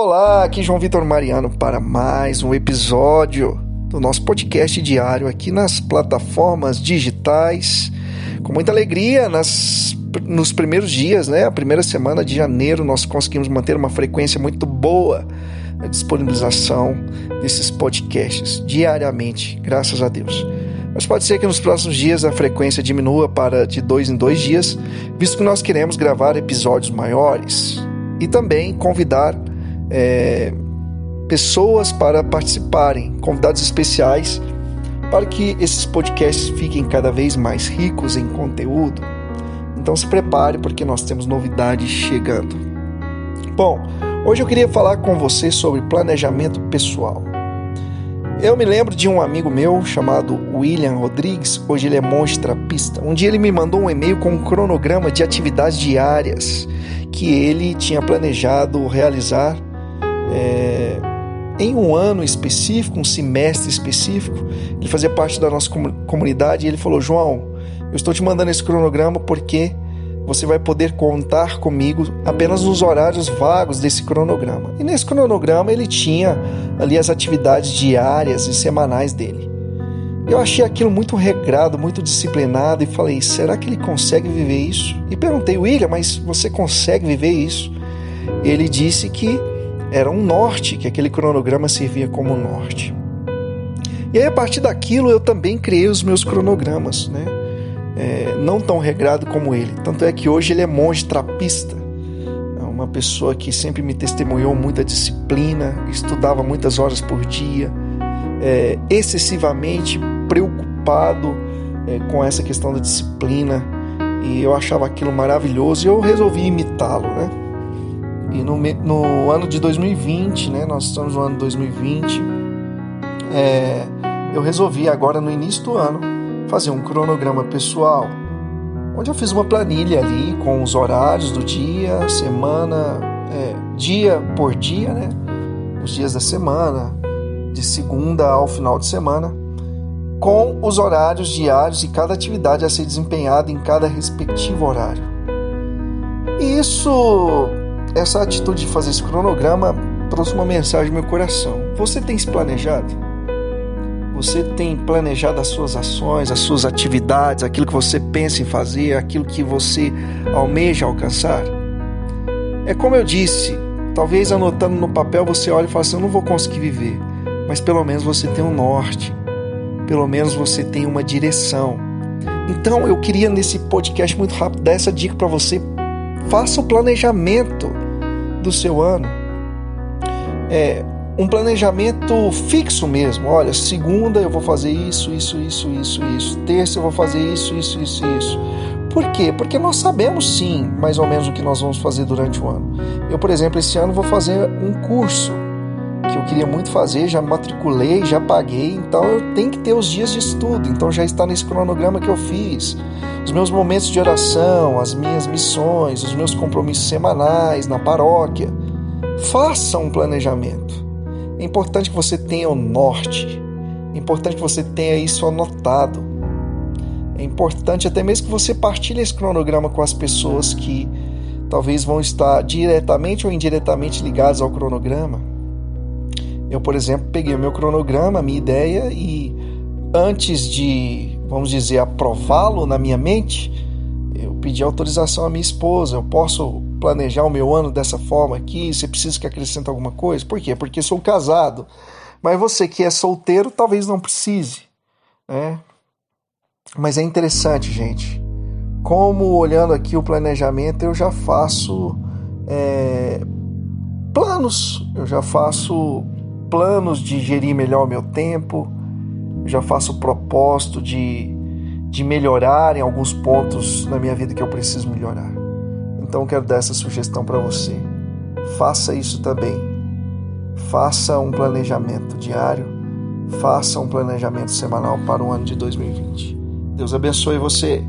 Olá, aqui João Vitor Mariano para mais um episódio do nosso podcast diário aqui nas plataformas digitais. Com muita alegria, nas, nos primeiros dias, né? A primeira semana de janeiro, nós conseguimos manter uma frequência muito boa na disponibilização desses podcasts diariamente, graças a Deus. Mas pode ser que nos próximos dias a frequência diminua para de dois em dois dias, visto que nós queremos gravar episódios maiores e também convidar é, pessoas para participarem, convidados especiais, para que esses podcasts fiquem cada vez mais ricos em conteúdo. Então se prepare porque nós temos novidades chegando. Bom, hoje eu queria falar com você sobre planejamento pessoal. Eu me lembro de um amigo meu chamado William Rodrigues, hoje ele é monge trapista. Um dia ele me mandou um e-mail com um cronograma de atividades diárias que ele tinha planejado realizar é, em um ano específico, um semestre específico. Ele fazia parte da nossa comunidade e ele falou: João, eu estou te mandando esse cronograma porque você vai poder contar comigo apenas nos horários vagos desse cronograma. E nesse cronograma ele tinha ali as atividades diárias e semanais dele. Eu achei aquilo muito regrado, muito disciplinado e falei: será que ele consegue viver isso? E perguntei, William, mas você consegue viver isso? Ele disse que era um norte, que aquele cronograma servia como norte. E aí, a partir daquilo, eu também criei os meus cronogramas, né? É, não tão regrado como ele. Tanto é que hoje ele é monge trapista. É uma pessoa que sempre me testemunhou muita disciplina, estudava muitas horas por dia, é, excessivamente preocupado é, com essa questão da disciplina. E eu achava aquilo maravilhoso e eu resolvi imitá-lo, né? E no, no ano de 2020, né, nós estamos no ano de 2020, é, eu resolvi agora no início do ano fazer um cronograma pessoal, onde eu fiz uma planilha ali com os horários do dia, semana, é, dia por dia, né, os dias da semana, de segunda ao final de semana, com os horários diários e cada atividade a ser desempenhada em cada respectivo horário. Isso essa atitude de fazer esse cronograma trouxe uma mensagem no meu coração. Você tem se planejado? Você tem planejado as suas ações, as suas atividades, aquilo que você pensa em fazer, aquilo que você almeja alcançar? É como eu disse, talvez anotando no papel você olhe e fale assim: eu não vou conseguir viver, mas pelo menos você tem um norte, pelo menos você tem uma direção. Então eu queria nesse podcast muito rápido dar essa dica para você. Faça o planejamento do seu ano. É um planejamento fixo mesmo. Olha, segunda eu vou fazer isso, isso, isso, isso, isso. Terça eu vou fazer isso, isso, isso, isso. Por quê? Porque nós sabemos sim, mais ou menos o que nós vamos fazer durante o ano. Eu, por exemplo, esse ano vou fazer um curso que eu queria muito fazer, já matriculei, já paguei, então eu tenho que ter os dias de estudo, então já está nesse cronograma que eu fiz. Os meus momentos de oração, as minhas missões, os meus compromissos semanais na paróquia. Faça um planejamento. É importante que você tenha o norte. É importante que você tenha isso anotado. É importante até mesmo que você partilhe esse cronograma com as pessoas que talvez vão estar diretamente ou indiretamente ligadas ao cronograma. Eu, por exemplo, peguei o meu cronograma, a minha ideia e antes de, vamos dizer, aprová-lo na minha mente, eu pedi autorização à minha esposa. Eu posso planejar o meu ano dessa forma aqui? Você precisa que acrescente alguma coisa? Por quê? Porque sou casado. Mas você que é solteiro, talvez não precise, né? Mas é interessante, gente. Como olhando aqui o planejamento, eu já faço é, planos, eu já faço planos de gerir melhor o meu tempo, já faço o propósito de, de melhorar em alguns pontos na minha vida que eu preciso melhorar. Então eu quero dar essa sugestão para você. Faça isso também. Faça um planejamento diário, faça um planejamento semanal para o ano de 2020. Deus abençoe você.